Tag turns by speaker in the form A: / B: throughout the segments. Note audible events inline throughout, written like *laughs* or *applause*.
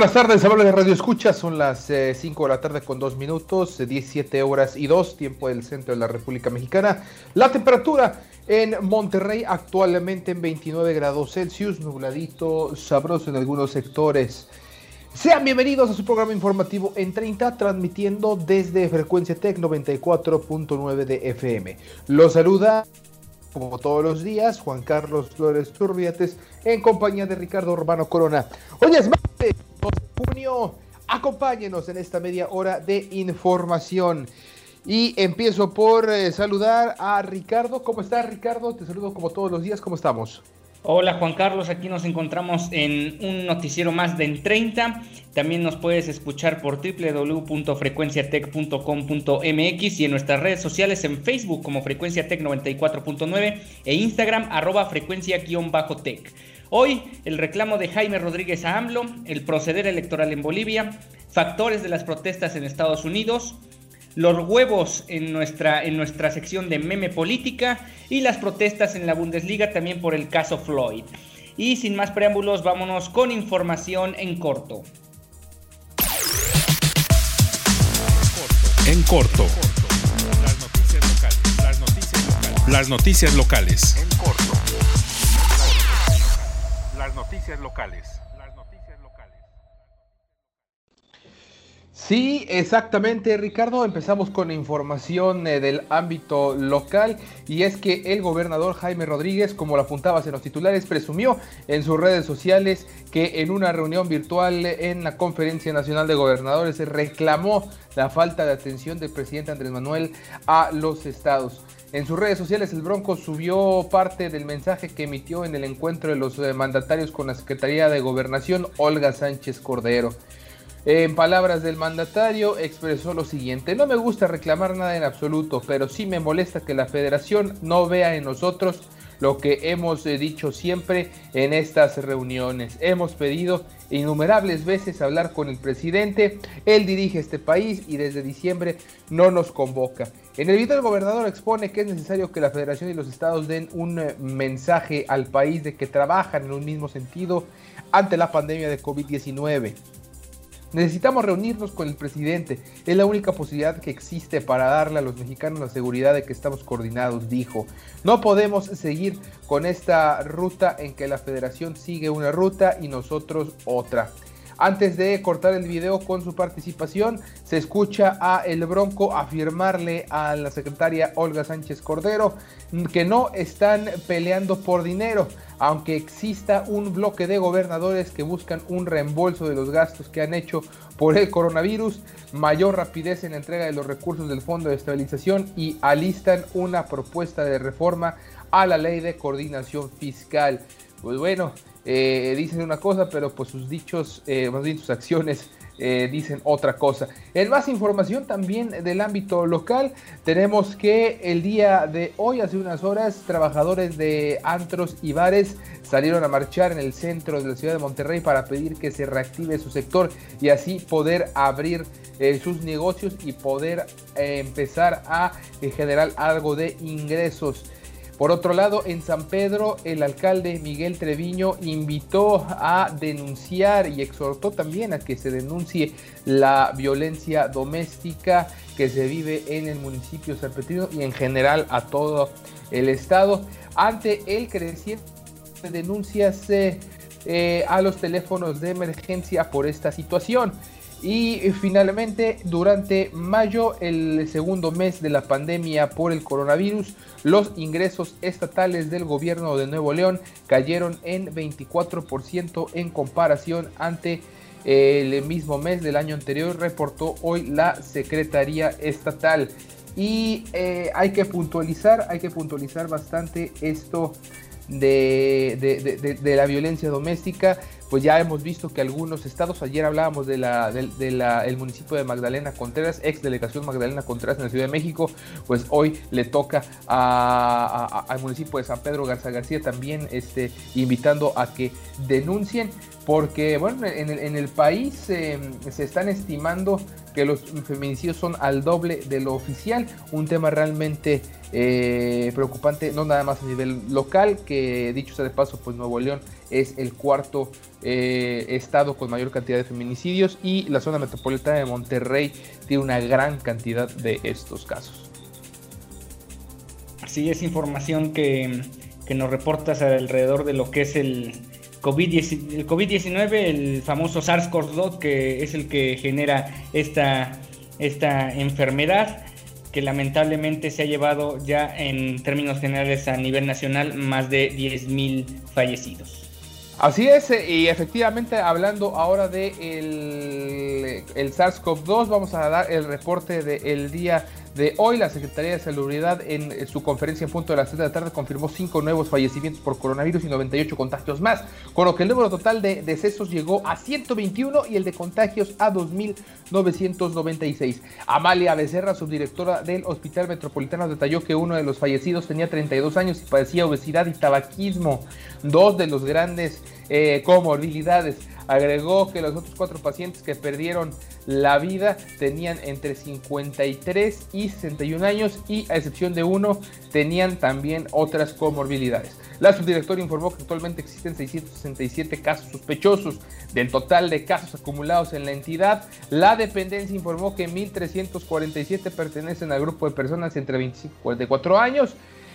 A: Buenas tardes, amigos de Radio Escucha. Son las 5 eh, de la tarde con 2 minutos, eh, 17 horas y 2, tiempo del centro de la República Mexicana. La temperatura en Monterrey actualmente en 29 grados Celsius, nubladito, sabroso en algunos sectores. Sean bienvenidos a su programa informativo en 30, transmitiendo desde Frecuencia Tech 94.9 de FM. Los saluda como todos los días, Juan Carlos Flores Turbiates, en compañía de Ricardo Urbano Corona. Hoy es martes 2 de junio. Acompáñenos en esta media hora de información. Y empiezo por eh, saludar a Ricardo. ¿Cómo estás, Ricardo? Te saludo como todos los días. ¿Cómo estamos?
B: Hola Juan Carlos, aquí nos encontramos en un noticiero más de en 30. También nos puedes escuchar por www.frecuenciatech.com.mx y en nuestras redes sociales en Facebook como Frecuencia Tech 94.9 e Instagram arroba frecuencia-tech. Hoy el reclamo de Jaime Rodríguez a AMLO, el proceder electoral en Bolivia, factores de las protestas en Estados Unidos, los huevos en nuestra, en nuestra sección de meme política y las protestas en la Bundesliga también por el caso Floyd. Y sin más preámbulos, vámonos con información en corto.
C: En corto. Las noticias locales. Las noticias locales. Las noticias locales. En corto. Las noticias locales. Las noticias locales.
A: Sí, exactamente, Ricardo. Empezamos con información eh, del ámbito local y es que el gobernador Jaime Rodríguez, como lo apuntabas en los titulares, presumió en sus redes sociales que en una reunión virtual en la Conferencia Nacional de Gobernadores reclamó la falta de atención del presidente Andrés Manuel a los estados. En sus redes sociales el Bronco subió parte del mensaje que emitió en el encuentro de los eh, mandatarios con la Secretaría de Gobernación Olga Sánchez Cordero. En palabras del mandatario expresó lo siguiente, no me gusta reclamar nada en absoluto, pero sí me molesta que la federación no vea en nosotros lo que hemos eh, dicho siempre en estas reuniones. Hemos pedido innumerables veces hablar con el presidente, él dirige este país y desde diciembre no nos convoca. En el video el gobernador expone que es necesario que la federación y los estados den un eh, mensaje al país de que trabajan en un mismo sentido ante la pandemia de COVID-19. Necesitamos reunirnos con el presidente. Es la única posibilidad que existe para darle a los mexicanos la seguridad de que estamos coordinados, dijo. No podemos seguir con esta ruta en que la federación sigue una ruta y nosotros otra. Antes de cortar el video con su participación, se escucha a El Bronco afirmarle a la secretaria Olga Sánchez Cordero que no están peleando por dinero, aunque exista un bloque de gobernadores que buscan un reembolso de los gastos que han hecho por el coronavirus, mayor rapidez en la entrega de los recursos del Fondo de Estabilización y alistan una propuesta de reforma a la ley de coordinación fiscal. Pues bueno, eh, dicen una cosa, pero pues sus dichos, eh, más bien sus acciones eh, dicen otra cosa. En más información también del ámbito local, tenemos que el día de hoy, hace unas horas, trabajadores de antros y bares salieron a marchar en el centro de la ciudad de Monterrey para pedir que se reactive su sector y así poder abrir sus negocios y poder empezar a generar algo de ingresos. Por otro lado, en San Pedro, el alcalde Miguel Treviño invitó a denunciar y exhortó también a que se denuncie la violencia doméstica que se vive en el municipio salpetrino y en general a todo el estado ante el creciente denuncias eh, a los teléfonos de emergencia por esta situación. Y finalmente, durante mayo, el segundo mes de la pandemia por el coronavirus, los ingresos estatales del gobierno de Nuevo León cayeron en 24% en comparación ante el mismo mes del año anterior, reportó hoy la Secretaría Estatal. Y eh, hay que puntualizar, hay que puntualizar bastante esto de, de, la violencia doméstica, pues ya hemos visto que algunos estados, ayer hablábamos de la, del municipio de Magdalena Contreras, ex delegación Magdalena Contreras en la Ciudad de México, pues hoy le toca al municipio de San Pedro Garza García también este, invitando a que denuncien porque bueno, en el, país em, se están estimando que los feminicidios son al doble de lo oficial, un tema realmente eh, preocupante, no nada más a nivel local, que dicho sea de paso, pues Nuevo León es el cuarto eh, estado con mayor cantidad de feminicidios y la zona metropolitana de Monterrey tiene una gran cantidad de estos casos.
B: Así es información que, que nos reportas alrededor de lo que es el, COVID-19, el, famoso SARS-CoV-2, que es el que genera esta, esta enfermedad, que lamentablemente se ha llevado ya en términos generales a nivel nacional más de 10.000 fallecidos.
A: Así es, y efectivamente hablando ahora de el, el SARS-CoV-2, vamos a dar el reporte del día de hoy, la Secretaría de Salubridad en su conferencia en punto de las 3 de la tarde confirmó 5 nuevos fallecimientos por coronavirus y 98 contagios más, con lo que el número total de decesos llegó a 121 y el de contagios a 2.996. Amalia Becerra, subdirectora del Hospital Metropolitano, detalló que uno de los fallecidos tenía 32 años y padecía obesidad y tabaquismo, dos de los grandes eh, comorbilidades. Agregó que los otros cuatro pacientes que perdieron la vida tenían entre 53 y 61 años y a excepción de uno tenían también otras comorbilidades. La subdirectora informó que actualmente existen 667 casos sospechosos. Del total de casos acumulados en la entidad, la dependencia informó que 1.347 pertenecen al grupo de personas entre 25 y 44 años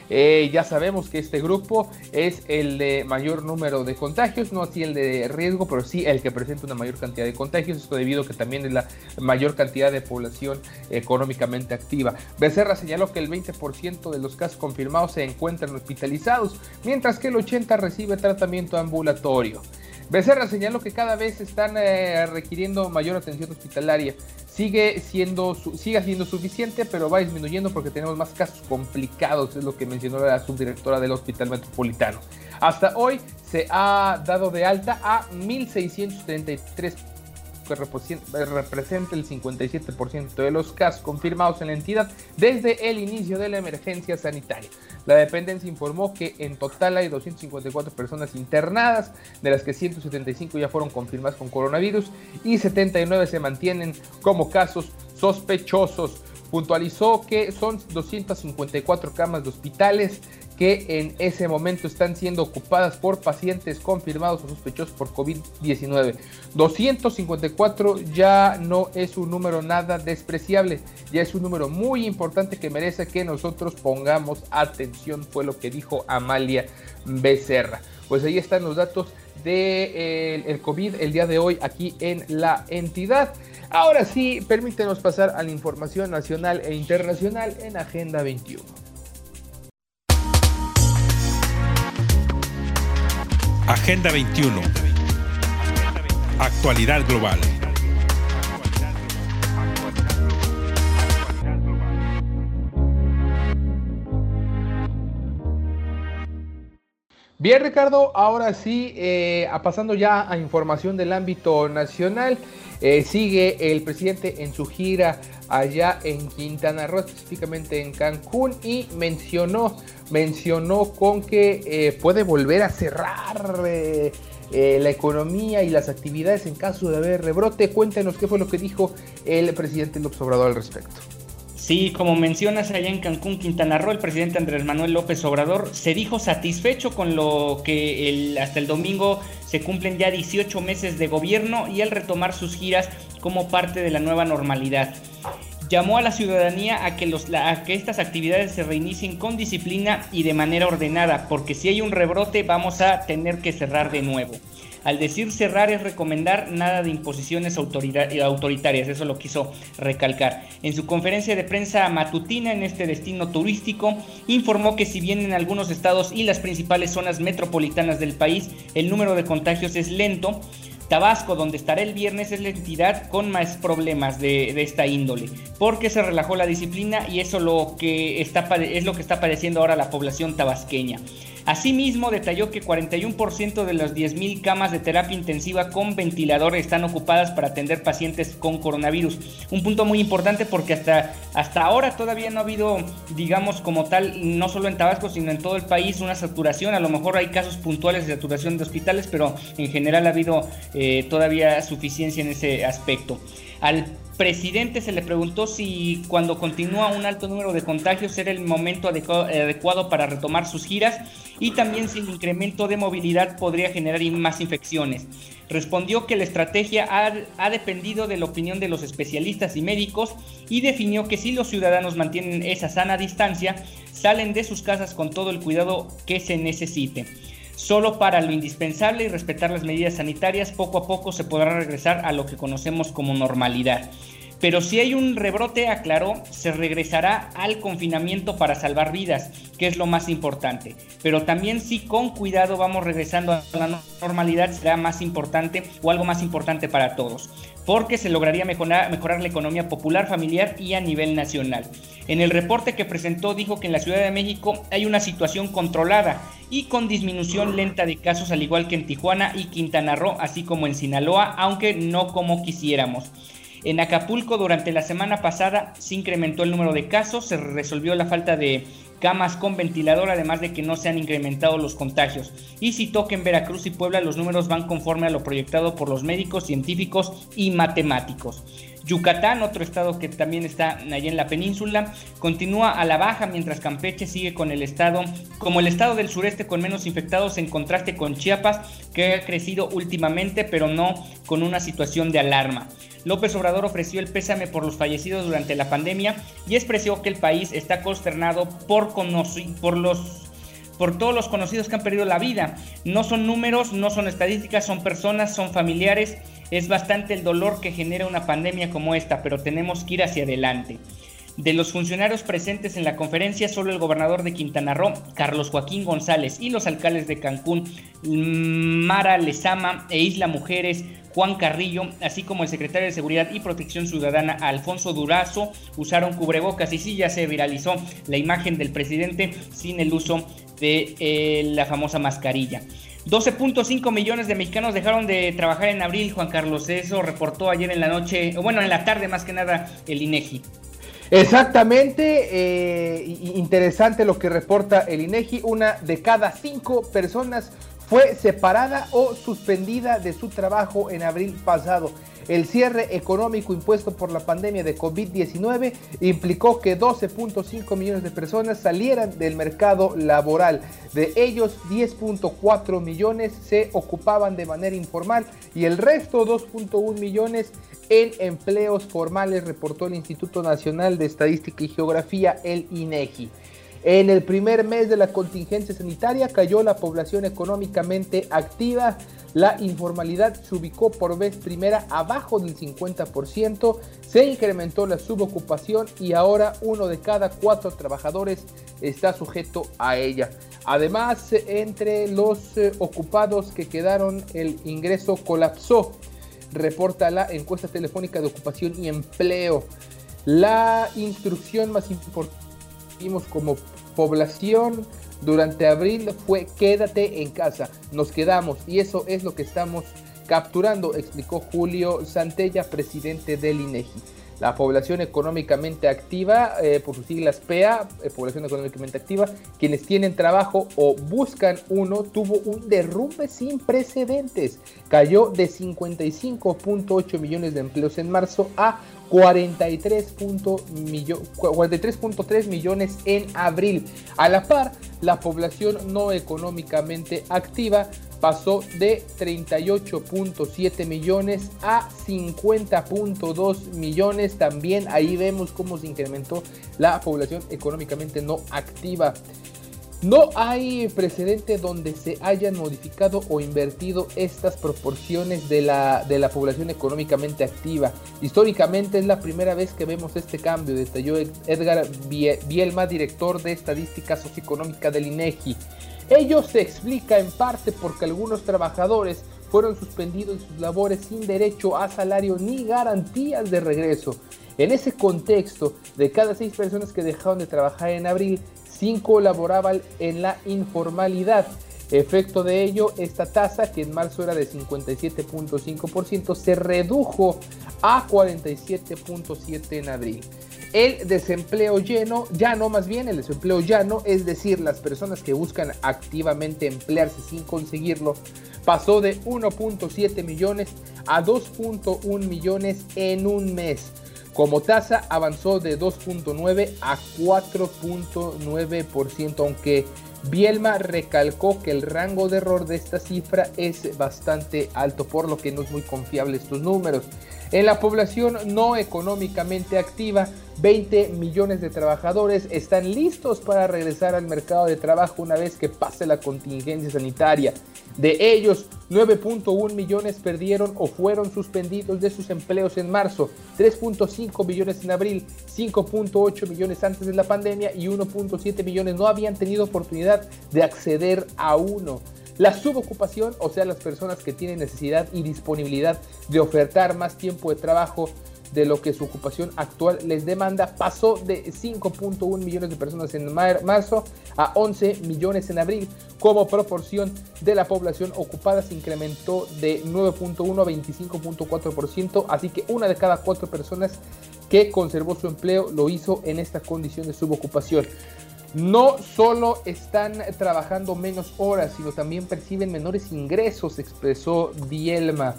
A: eh, ya sabemos que este grupo es el de mayor número de contagios, no así el de riesgo, pero sí el que presenta una mayor cantidad de contagios. Esto debido a que también es la mayor cantidad de población económicamente activa. Becerra señaló que el 20% de los casos confirmados se encuentran hospitalizados, mientras que el 80% recibe tratamiento ambulatorio. Becerra señaló que cada vez están eh, requiriendo mayor atención hospitalaria. Sigue siendo, sigue siendo suficiente, pero va disminuyendo porque tenemos más casos complicados, es lo que mencionó la subdirectora del Hospital Metropolitano. Hasta hoy se ha dado de alta a 1.633 que representa el 57% de los casos confirmados en la entidad desde el inicio de la emergencia sanitaria. La dependencia informó que en total hay 254 personas internadas, de las que 175 ya fueron confirmadas con coronavirus y 79 se mantienen como casos sospechosos. Puntualizó que son 254 camas de hospitales que en ese momento están siendo ocupadas por pacientes confirmados o sospechosos por COVID-19. 254 ya no es un número nada despreciable, ya es un número muy importante que merece que nosotros pongamos atención, fue lo que dijo Amalia Becerra. Pues ahí están los datos del de, el COVID el día de hoy aquí en la entidad. Ahora sí, permítenos pasar a la información nacional e internacional en Agenda 21.
C: Agenda 21. Actualidad global.
A: Bien, Ricardo, ahora sí, eh, pasando ya a información del ámbito nacional, eh, sigue el presidente en su gira allá en Quintana Roo, específicamente en Cancún, y mencionó, mencionó con que eh, puede volver a cerrar la economía y las actividades en caso de haber rebrote. Cuéntanos qué fue lo que dijo el presidente López Obrador al respecto.
B: Sí, como mencionas allá en Cancún, Quintana Roo, el presidente Andrés Manuel López Obrador se dijo satisfecho con lo que hasta el domingo se cumplen ya 18 meses de gobierno y el retomar sus giras como parte de la nueva normalidad. Llamó a la ciudadanía a que, a que estas actividades se reinicien con disciplina y de manera ordenada, porque si hay un rebrote vamos a tener que cerrar de nuevo. Al decir cerrar es recomendar nada de imposiciones autoritarias, eso lo quiso recalcar. En su conferencia de prensa matutina en este destino turístico, informó que si bien en algunos estados y las principales zonas metropolitanas del país el número de contagios es lento, Tabasco, donde estará el viernes, es la entidad con más problemas de, esta índole, porque se relajó la disciplina y eso es lo que está padeciendo ahora la población tabasqueña. Asimismo, detalló que 41% de las 10.000 camas de terapia intensiva con ventilador están ocupadas para atender pacientes con coronavirus. Un punto muy importante porque hasta, hasta ahora todavía no ha habido, digamos, como tal, no solo en Tabasco, sino en todo el país, una saturación. A lo mejor hay casos puntuales de saturación de hospitales, pero en general ha habido eh, todavía suficiencia en ese aspecto. Al presidente se le preguntó si cuando continúa un alto número de contagios era el momento adecuado para retomar sus giras y también si el incremento de movilidad podría generar más infecciones. Respondió que la estrategia ha, dependido de la opinión de los especialistas y médicos y definió que si los ciudadanos mantienen esa sana distancia, salen de sus casas con todo el cuidado que se necesite. Solo para lo indispensable y respetar las medidas sanitarias, poco a poco se podrá regresar a lo que conocemos como normalidad. Pero si hay un rebrote, aclaró, se regresará al confinamiento para salvar vidas, que es lo más importante. Pero también si con cuidado vamos regresando a la normalidad, será más importante o algo más importante para todos, porque se lograría mejorar, mejorar la economía popular, familiar y a nivel nacional. En el reporte que presentó dijo que en la Ciudad de México hay una situación controlada y con disminución lenta de casos al igual que en Tijuana y Quintana Roo, así como en Sinaloa, aunque no como quisiéramos. En Acapulco durante la semana pasada se incrementó el número de casos, se resolvió la falta de camas con ventilador, además de que no se han incrementado los contagios. Y citó que en Veracruz y Puebla los números van conforme a lo proyectado por los médicos, científicos y matemáticos. Yucatán, otro estado que también está allá en la península, continúa a la baja mientras Campeche sigue con el estado como el estado del sureste con menos infectados en contraste con Chiapas que ha crecido últimamente pero no con una situación de alarma. López Obrador ofreció el pésame por los fallecidos durante la pandemia y expresó que el país está consternado por, por todos los conocidos que han perdido la vida. No son números, no son estadísticas, son personas, son familiares. Es bastante el dolor que genera una pandemia como esta, pero tenemos que ir hacia adelante. De los funcionarios presentes en la conferencia, solo el gobernador de Quintana Roo, Carlos Joaquín González, y los alcaldes de Cancún, Mara Lezama e Isla Mujeres, Juan Carrillo, así como el secretario de Seguridad y Protección Ciudadana, Alfonso Durazo, usaron cubrebocas y sí ya se viralizó la imagen del presidente sin el uso de eh, la famosa mascarilla. 12.5 millones de mexicanos dejaron de trabajar en abril, Juan Carlos. Eso reportó ayer en la noche, bueno, en la tarde más que nada, el INEGI.
A: Exactamente, eh, interesante lo que reporta el INEGI. Una de cada cinco personas fue separada o suspendida de su trabajo en abril pasado. El cierre económico impuesto por la pandemia de COVID-19 implicó que 12.5 millones de personas salieran del mercado laboral. De ellos, 10.4 millones se ocupaban de manera informal y el resto, 2.1 millones, en empleos formales, reportó el Instituto Nacional de Estadística y Geografía, el INEGI. En el primer mes de la contingencia sanitaria cayó la población económicamente activa. La informalidad se ubicó por vez primera abajo del 50%, se incrementó la subocupación y ahora uno de cada cuatro trabajadores está sujeto a ella. Además, entre los eh, ocupados que quedaron, el ingreso colapsó, reporta la encuesta telefónica de ocupación y empleo. La instrucción más importante como población durante abril fue quédate en casa, nos quedamos y eso es lo que estamos capturando, explicó Julio Santella, presidente del INEGI. La población económicamente activa, eh, por sus siglas PEA, eh, población económicamente activa, quienes tienen trabajo o buscan uno, tuvo un derrumbe sin precedentes. Cayó de 55.8 millones de empleos en marzo a 43.3 millones en abril. A la par, la población no económicamente activa pasó de 38.7 millones a 50.2 millones. También ahí vemos cómo se incrementó la población económicamente no activa. No hay precedente donde se hayan modificado o invertido estas proporciones de la, de la población económicamente activa. Históricamente es la primera vez que vemos este cambio, detalló Edgar Bielma, director de Estadística Socioeconómica del INEGI. Ello se explica en parte porque algunos trabajadores fueron suspendidos en sus labores sin derecho a salario ni garantías de regreso. En ese contexto, de cada seis personas que dejaron de trabajar en abril, cinco laboraban en la informalidad. Efecto de ello, esta tasa, que en marzo era de 57.5%, se redujo a 47.7% en abril. El desempleo lleno, ya no más bien el desempleo llano, es decir, las personas que buscan activamente emplearse sin conseguirlo, pasó de 1.7 millones a 2.1 millones en un mes. Como tasa avanzó de 2.9 a 4.9%, aunque Bielma recalcó que el rango de error de esta cifra es bastante alto, por lo que no es muy confiable estos números. En la población no económicamente activa, 20 millones de trabajadores están listos para regresar al mercado de trabajo una vez que pase la contingencia sanitaria. De ellos, 9.1 millones perdieron o fueron suspendidos de sus empleos en marzo, 3.5 millones en abril, 5.8 millones antes de la pandemia y 1.7 millones no habían tenido oportunidad de acceder a uno. La subocupación, o sea, las personas que tienen necesidad y disponibilidad de ofertar más tiempo de trabajo de lo que su ocupación actual les demanda, pasó de 5.1 millones de personas en marzo a 11 millones en abril. Como proporción de la población ocupada se incrementó de 9.1 a 25.4%, así que una de cada cuatro personas que conservó su empleo lo hizo en esta condición de subocupación. No solo están trabajando menos horas, sino también perciben menores ingresos, expresó Dielma.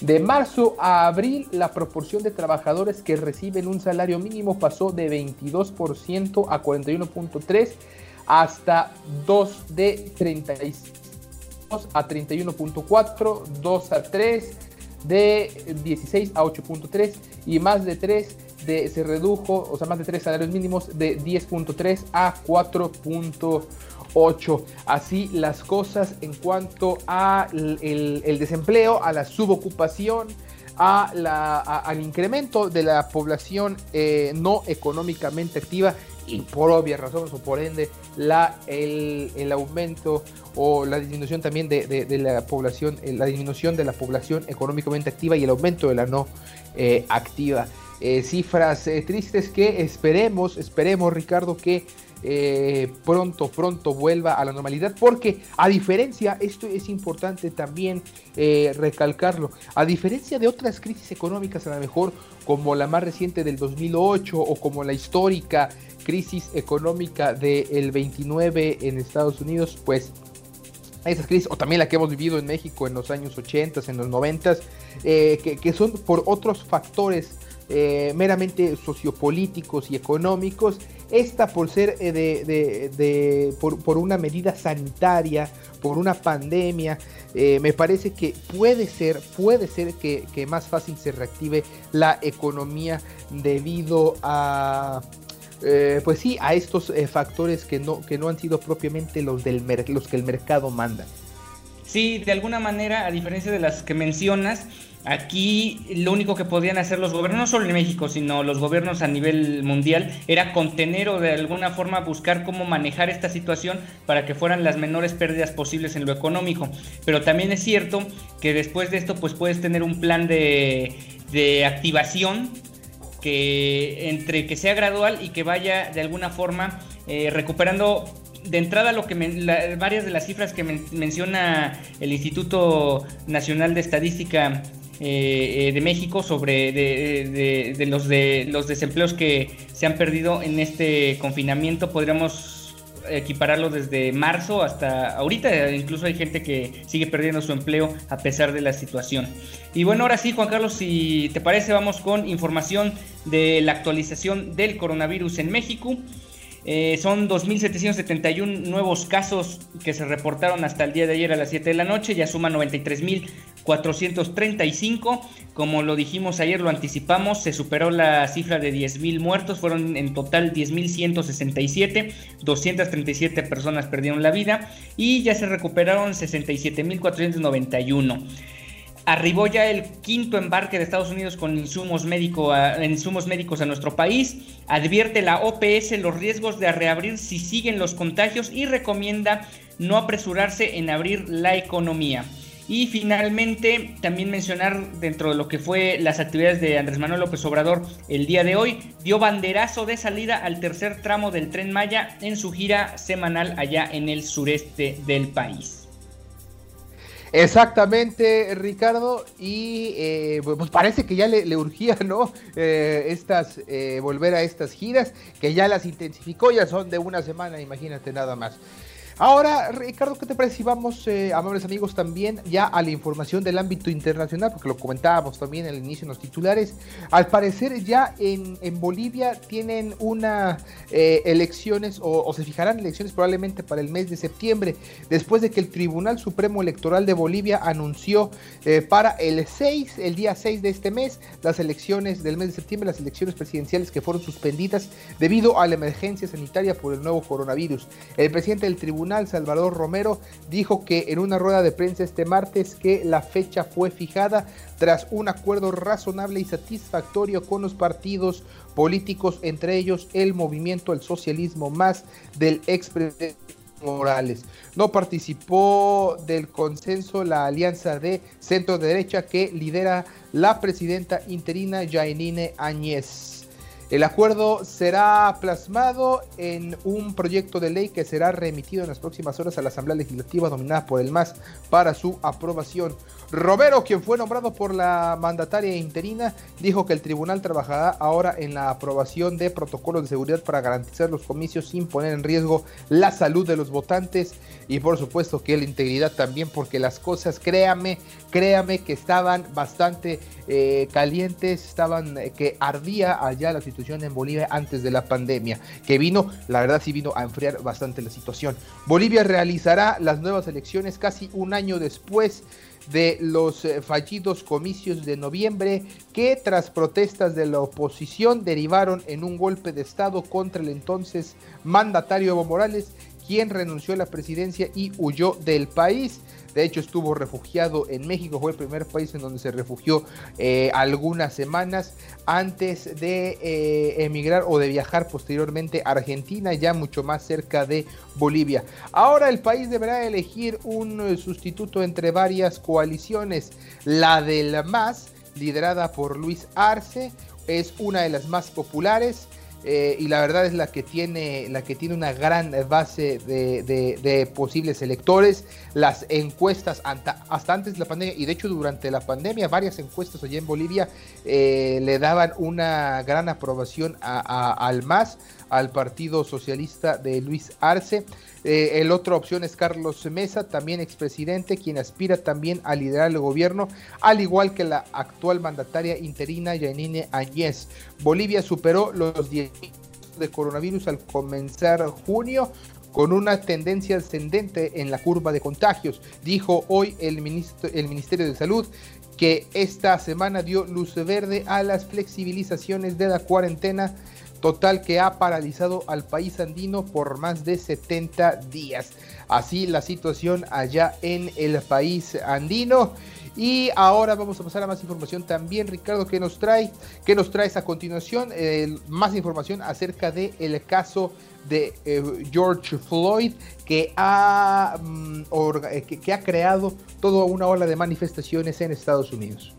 A: De marzo a abril, la proporción de trabajadores que reciben un salario mínimo pasó de 22% a 41.3% hasta 2 de 32 a 31.4, 2 a 3 de 16 a 8.3 y más de 3 de, se redujo, o sea, más de 3 salarios mínimos de 10.3 a 4.8. 8. Así las cosas en cuanto al el, desempleo, a la subocupación, a la, al incremento de la población eh, no económicamente activa y por obvias razones o por ende la, el, el aumento o la disminución también de, de, la población, eh, la disminución de la población económicamente activa y el aumento de la no eh, activa. Cifras tristes que esperemos, esperemos Ricardo que eh, pronto, pronto vuelva a la normalidad, porque a diferencia, esto es importante también eh, recalcarlo, a diferencia de otras crisis económicas, a lo mejor como la más reciente del 2008 o como la histórica crisis económica del 29 en Estados Unidos, pues esas crisis, o también la que hemos vivido en México en los años 80, en los 90, eh, que, que, son por otros factores meramente sociopolíticos y económicos, esta por ser eh, de, por, una medida sanitaria, por una pandemia, eh, me parece que puede ser, puede ser que, más fácil se reactive la economía debido a eh, pues sí, a estos factores que no, que no han sido propiamente los, del los que el mercado manda.
B: Sí, de alguna manera, a diferencia de las que mencionas, Aquí lo único que podían hacer los gobiernos, no solo en México, sino los gobiernos a nivel mundial, era contener o de alguna forma buscar cómo manejar esta situación para que fueran las menores pérdidas posibles en lo económico. Pero también es cierto que después de esto pues puedes tener un plan de, activación que entre que sea gradual y que vaya de alguna forma eh, recuperando de entrada lo que varias de las cifras que menciona el Instituto Nacional de Estadística eh, eh, de México sobre de, los de los desempleos que se han perdido en este confinamiento. Podríamos equipararlo desde marzo hasta ahorita. Incluso hay gente que sigue perdiendo su empleo a pesar de la situación. Y bueno, ahora sí, Juan Carlos, si te parece, vamos con información de la actualización del coronavirus en México. Eh, son 2.771 nuevos casos que se reportaron hasta el día de ayer a las 7 de la noche, ya suman 93.000 435. Como lo dijimos ayer, lo anticipamos, se superó la cifra de 10.000 muertos, fueron en total 10.167, 237 personas perdieron la vida y ya se recuperaron 67.491. Arribó ya el quinto embarque de Estados Unidos con insumos, médico insumos médicos a nuestro país. Advierte la OPS los riesgos de reabrir si siguen los contagios y recomienda no apresurarse en abrir la economía. Y finalmente, también mencionar dentro de lo que fue las actividades de Andrés Manuel López Obrador el día de hoy, dio banderazo de salida al tercer tramo del tren Maya en su gira semanal allá en el sureste del país.
A: Exactamente, Ricardo, y eh, pues parece que ya le, urgía, ¿no? Eh, estas, eh, volver a estas giras, que ya las intensificó, ya son de una semana, imagínate nada más. Ahora, Ricardo, ¿qué te parece si vamos, eh, amables amigos, también ya a la información del ámbito internacional? Porque lo comentábamos también al inicio en los titulares. Al parecer ya en, Bolivia tienen una eh, elecciones o, se fijarán elecciones probablemente para el mes de septiembre, después de que el Tribunal Supremo Electoral de Bolivia anunció eh, para el 6, el día 6 de este mes, las elecciones del mes de septiembre, las elecciones presidenciales que fueron suspendidas debido a la emergencia sanitaria por el nuevo coronavirus. El presidente del tribunal Salvador Romero, dijo que en una rueda de prensa este martes que la fecha fue fijada tras un acuerdo razonable y satisfactorio con los partidos políticos, entre ellos el movimiento El Socialismo Más del expresidente Morales. No participó del consenso la alianza de centro derecha que lidera la presidenta interina Jainine Áñez. El acuerdo será plasmado en un proyecto de ley que será remitido en las próximas horas a la Asamblea Legislativa dominada por el MAS para su aprobación. Romero, quien fue nombrado por la mandataria interina, dijo que el tribunal trabajará ahora en la aprobación de protocolos de seguridad para garantizar los comicios sin poner en riesgo la salud de los votantes y por supuesto que la integridad también porque las cosas, créame, créame que estaban bastante eh, calientes, estaban eh, que ardía allá la situación en Bolivia antes de la pandemia, que vino, la verdad sí vino a enfriar bastante la situación. Bolivia realizará las nuevas elecciones casi un año después de los eh, fallidos comicios de noviembre que tras protestas de la oposición derivaron en un golpe de Estado contra el entonces mandatario Evo Morales, quien renunció a la presidencia y huyó del país. De hecho, estuvo refugiado en México, fue el primer país en donde se refugió eh, algunas semanas antes de eh, emigrar o de viajar posteriormente a Argentina, ya mucho más cerca de Bolivia. Ahora el país deberá elegir un sustituto entre varias coaliciones. La del MAS, liderada por Luis Arce, es una de las más populares. Eh, y la verdad es la que tiene, la que tiene una gran base de, posibles electores. Las encuestas hasta, antes de la pandemia, y de hecho durante la pandemia, varias encuestas allá en Bolivia eh, le daban una gran aprobación al MAS, al Partido Socialista de Luis Arce. Eh, el otra opción es Carlos Mesa, también expresidente, quien aspira también a liderar el gobierno, al igual que la actual mandataria interina Yanine Áñez. Bolivia superó los 10 de coronavirus al comenzar junio con una tendencia ascendente en la curva de contagios, dijo hoy el, ministro, el Ministerio de Salud que esta semana dio luz verde a las flexibilizaciones de la cuarentena total que ha paralizado al país andino por más de 70 días. Así la situación allá en el país andino. Y ahora vamos a pasar a más información también, Ricardo, que nos trae, que nos traes a continuación, más información acerca del el caso de eh, George Floyd que ha, mm, eh, que ha creado toda una ola de manifestaciones en Estados Unidos.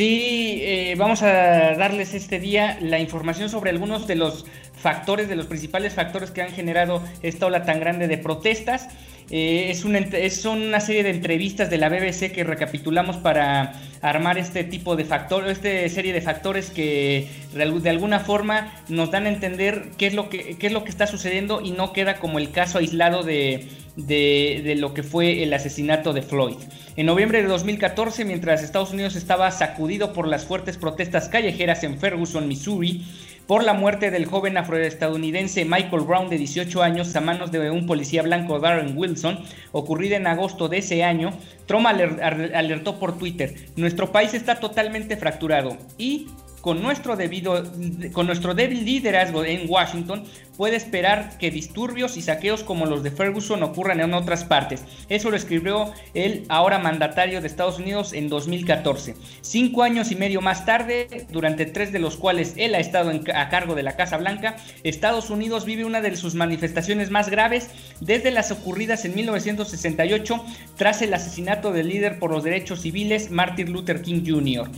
B: Sí, eh, vamos a darles este día la información sobre algunos de los factores, de los principales factores que han generado esta ola tan grande de protestas. Eh, es, una, es una serie de entrevistas de la BBC que recapitulamos para armar este tipo de factores, esta serie de factores que de alguna forma nos dan a entender qué es lo que, qué es lo que está sucediendo y no queda como el caso aislado de, de, lo que fue el asesinato de Floyd. En noviembre de 2014, mientras Estados Unidos estaba sacudido por las fuertes protestas callejeras en Ferguson, Missouri, por la muerte del joven afroestadounidense Michael Brown de 18 años a manos de un policía blanco Darren Wilson, ocurrida en agosto de ese año, Trump alertó por Twitter, nuestro país está totalmente fracturado y con nuestro, debido, con nuestro débil liderazgo en Washington, puede esperar que disturbios y saqueos como los de Ferguson ocurran en otras partes. Eso lo escribió el ahora mandatario de Estados Unidos en 2014. Cinco años y medio más tarde, durante tres de los cuales él ha estado a cargo de la Casa Blanca, Estados Unidos vive una de sus manifestaciones más graves desde las ocurridas en 1968 tras el asesinato del líder por los derechos civiles Martin Luther King Jr.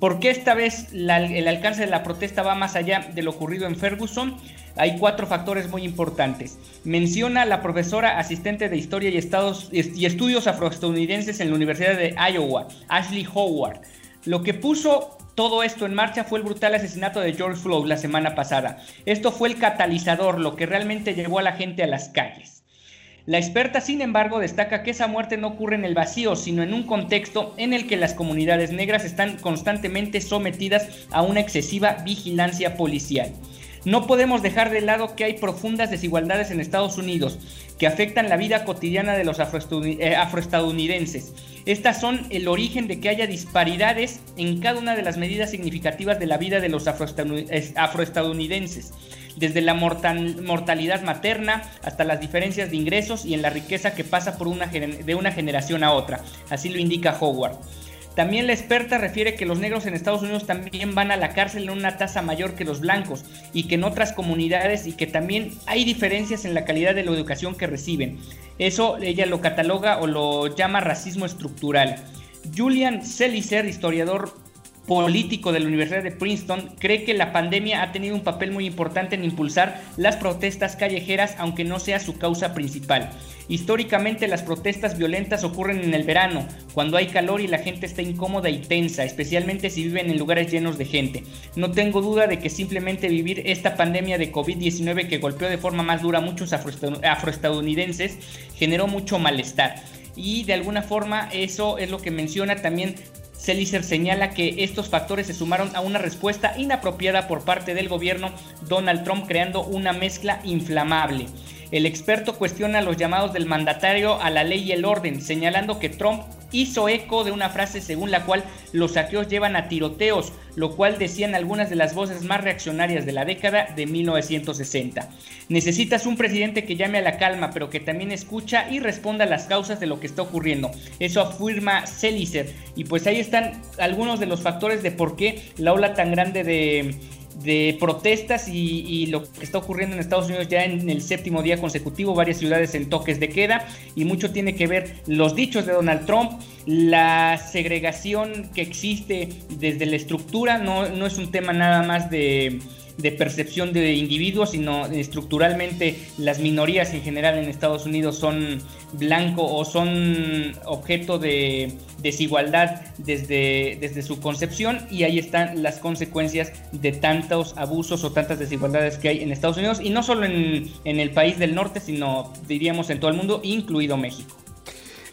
B: ¿Por qué esta vez el alcance de la protesta va más allá de lo ocurrido en Ferguson? Hay cuatro factores muy importantes. Menciona la profesora asistente de Historia y, y Estudios Afroestadounidenses en la Universidad de Iowa, Ashley Howard. Lo que puso todo esto en marcha fue el brutal asesinato de George Floyd la semana pasada. Esto fue el catalizador, lo que realmente llevó a la gente a las calles. La experta, sin embargo, destaca que esa muerte no ocurre en el vacío, sino en un contexto en el que las comunidades negras están constantemente sometidas a una excesiva vigilancia policial. No podemos dejar de lado que hay profundas desigualdades en Estados Unidos que afectan la vida cotidiana de los eh, afroestadounidenses. Estas son el origen de que haya disparidades en cada una de las medidas significativas de la vida de los afroestadounidenses desde la mortalidad materna hasta las diferencias de ingresos y en la riqueza que pasa por una de una generación a otra. Así lo indica Howard. También la experta refiere que los negros en Estados Unidos también van a la cárcel en una tasa mayor que los blancos y que en otras comunidades y que también hay diferencias en la calidad de la educación que reciben. Eso ella lo cataloga o lo llama racismo estructural. Julian Selicer, historiador político de la Universidad de Princeton, cree que la pandemia ha tenido un papel muy importante en impulsar las protestas callejeras, aunque no sea su causa principal. Históricamente las protestas violentas ocurren en el verano, cuando hay calor y la gente está incómoda y tensa, especialmente si viven en lugares llenos de gente. No tengo duda de que simplemente vivir esta pandemia de COVID-19 que golpeó de forma más dura a muchos afroestadounidenses generó mucho malestar. Y de alguna forma eso es lo que menciona también Celicer señala que estos factores se sumaron a una respuesta inapropiada por parte del gobierno Donald Trump creando una mezcla inflamable. El experto cuestiona los llamados del mandatario a la ley y el orden, señalando que Trump hizo eco de una frase según la cual los saqueos llevan a tiroteos, lo cual decían algunas de las voces más reaccionarias de la década de 1960. Necesitas un presidente que llame a la calma, pero que también escucha y responda a las causas de lo que está ocurriendo. Eso afirma Celicer. Y pues ahí están algunos de los factores de por qué la ola tan grande de de protestas y, lo que está ocurriendo en Estados Unidos ya en el séptimo día consecutivo, varias ciudades en toques de queda y mucho tiene que ver los dichos de Donald Trump, la segregación que existe desde la estructura, no, no es un tema nada más de de percepción de individuos, sino estructuralmente las minorías en general en Estados Unidos son blanco o son objeto de desigualdad desde, desde su concepción y ahí están las consecuencias de tantos abusos o tantas desigualdades que hay en Estados Unidos y no solo en, en el país del norte, sino diríamos en todo el mundo, incluido México.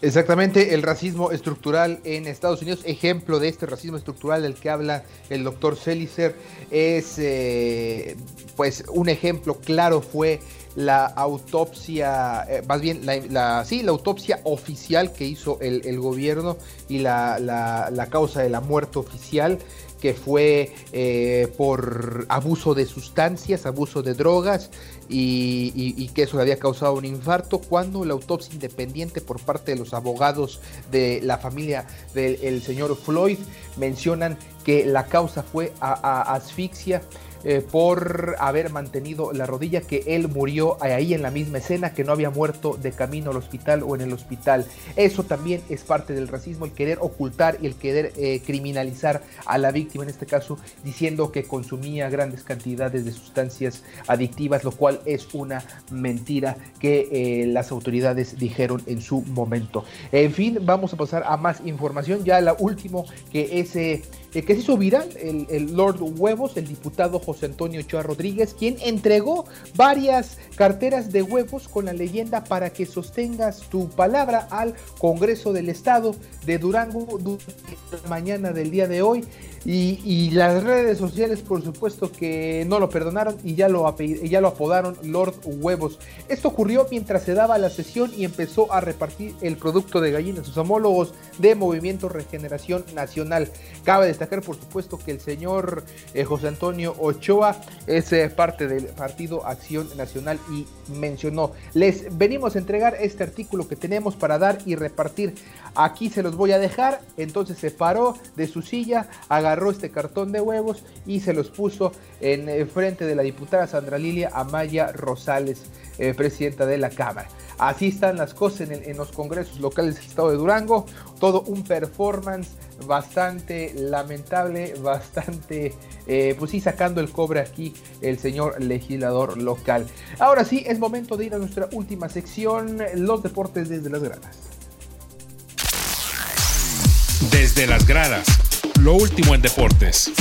A: Exactamente, el racismo estructural en Estados Unidos, ejemplo de este racismo estructural del que habla el doctor Celicer, es eh, pues un ejemplo claro fue la autopsia, eh, más bien la, sí, la autopsia oficial que hizo el, gobierno y la, la, causa de la muerte oficial que fue eh, por abuso de sustancias, abuso de drogas y, que eso le había causado un infarto, cuando la autopsia independiente por parte de los abogados de la familia del señor Floyd mencionan que la causa fue asfixia eh, por haber mantenido la rodilla, que él murió ahí en la misma escena, que no había muerto de camino al hospital o en el hospital. Eso también es parte del racismo, el querer ocultar y el querer eh, criminalizar a la víctima, en este caso diciendo que consumía grandes cantidades de sustancias adictivas, lo cual es una mentira que eh, las autoridades dijeron en su momento. En fin, vamos a pasar a más información. Ya la último que ese que se hizo viral, el, el Lord Huevos, el diputado José Antonio Ochoa Rodríguez, quien entregó varias carteras de huevos con la leyenda para que sostengas tu palabra al Congreso del Estado de Durango la mañana del día de hoy. Y, las redes sociales, por supuesto, que no lo perdonaron y ya lo, ya lo apodaron Lord Huevos. Esto ocurrió mientras se daba la sesión y empezó a repartir el producto de gallina a sus homólogos de Movimiento Regeneración Nacional. Cabe destacar, por supuesto, que el señor eh, José Antonio Ochoa es eh, parte del Partido Acción Nacional y mencionó, les venimos a entregar este artículo que tenemos para dar y repartir. Aquí se los voy a dejar. Entonces se paró de su silla, agarró este cartón de huevos y se los puso en eh, frente de la diputada Sandra Lilia Amaya Rosales, presidenta de la Cámara. Así están las cosas en, los congresos locales del estado de Durango. Todo un performance bastante lamentable, *laughs* bastante, eh, pues sí, sacando el cobre aquí el señor legislador local. Ahora sí, es momento de ir a nuestra última sección, los deportes desde las gradas.
C: Desde las gradas, lo último en deportes.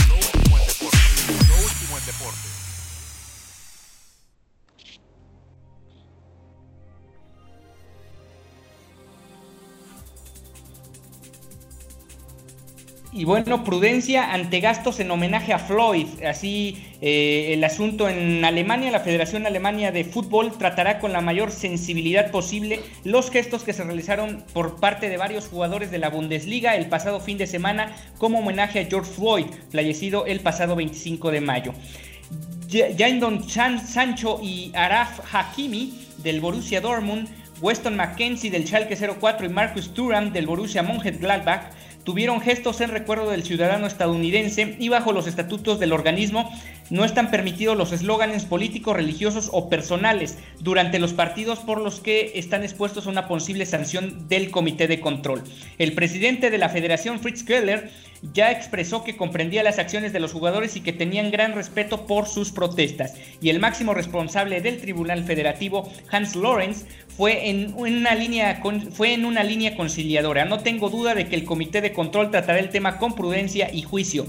B: Y bueno, prudencia ante gastos en homenaje a Floyd. Así eh, el asunto en Alemania, la Federación Alemania de Fútbol tratará con la mayor sensibilidad posible los gestos que se realizaron por parte de varios jugadores de la Bundesliga el pasado fin de semana como homenaje a George Floyd, fallecido el pasado 25 de mayo. Jandon Sancho y Araf Hakimi del Borussia Dortmund, Weston McKenzie del Schalke 04 y Marcus Thuram del Borussia Mönchengladbach tuvieron gestos en recuerdo del ciudadano estadounidense y bajo los estatutos del organismo no están permitidos los eslóganes políticos, religiosos o personales durante los partidos por los que están expuestos a una posible sanción del comité de control. El presidente de la federación, Fritz Keller, ya expresó que comprendía las acciones de los jugadores y que tenían gran respeto por sus protestas. Y el máximo responsable del Tribunal Federativo, Hans Lorenz, fue en una línea, fue en una línea conciliadora. No tengo duda de que el Comité de Control tratará el tema con prudencia y juicio.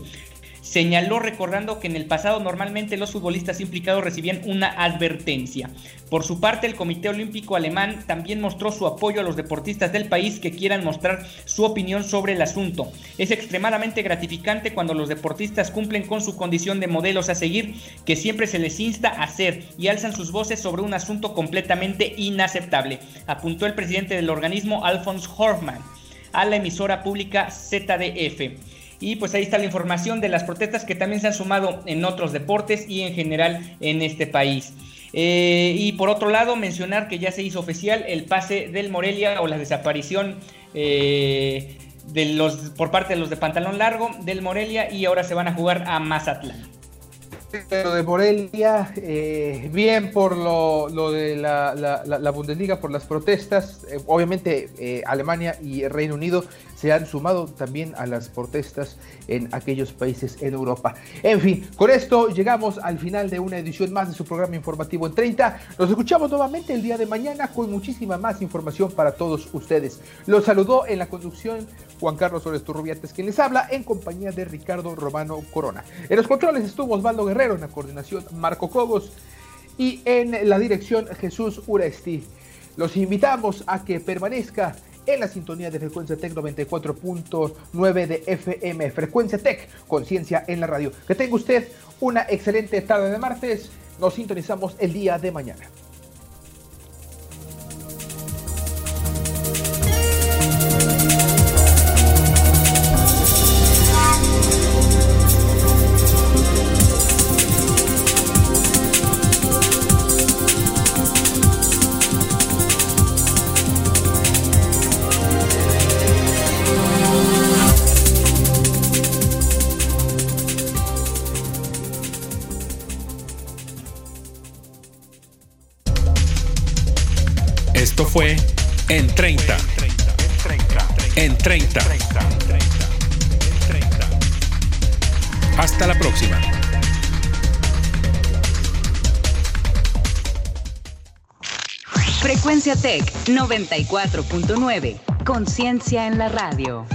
B: Señaló recordando que en el pasado normalmente los futbolistas implicados recibían una advertencia. Por su parte, el Comité Olímpico Alemán también mostró su apoyo a los deportistas del país que quieran mostrar su opinión sobre el asunto. Es extremadamente gratificante cuando los deportistas cumplen con su condición de modelos a seguir, que siempre se les insta a hacer y alzan sus voces sobre un asunto completamente inaceptable, apuntó el presidente del organismo Alfons Horfman a la emisora pública ZDF. Y pues ahí está la información de las protestas que también se han sumado en otros deportes y en general en este país. Eh, y por otro lado, mencionar que ya se hizo oficial el pase del Morelia o la desaparición eh, de los, por parte de los de pantalón largo del Morelia y ahora se van a jugar a Mazatlán.
A: Lo de Morelia, eh, bien por lo, de la, Bundesliga, por las protestas. obviamente Alemania y Reino Unido se han sumado también a las protestas en aquellos países en Europa. En fin, con esto llegamos al final de una edición más de su programa informativo en 30. Nos escuchamos nuevamente el día de mañana con muchísima más información para todos ustedes. Los saludó en la conducción Juan Carlos Ores Turrubiates, quien les habla en compañía de Ricardo Romano Corona. En los controles estuvo Osvaldo Guerrero, en la coordinación Marco Cobos y en la dirección Jesús Uresti. Los invitamos a que permanezca en la sintonía de Frecuencia Tech 94.9 de FM. Frecuencia Tech, conciencia en la radio. Que tenga usted una excelente tarde de martes. Nos sintonizamos el día de mañana.
D: Tech 94.9. Conciencia en la radio.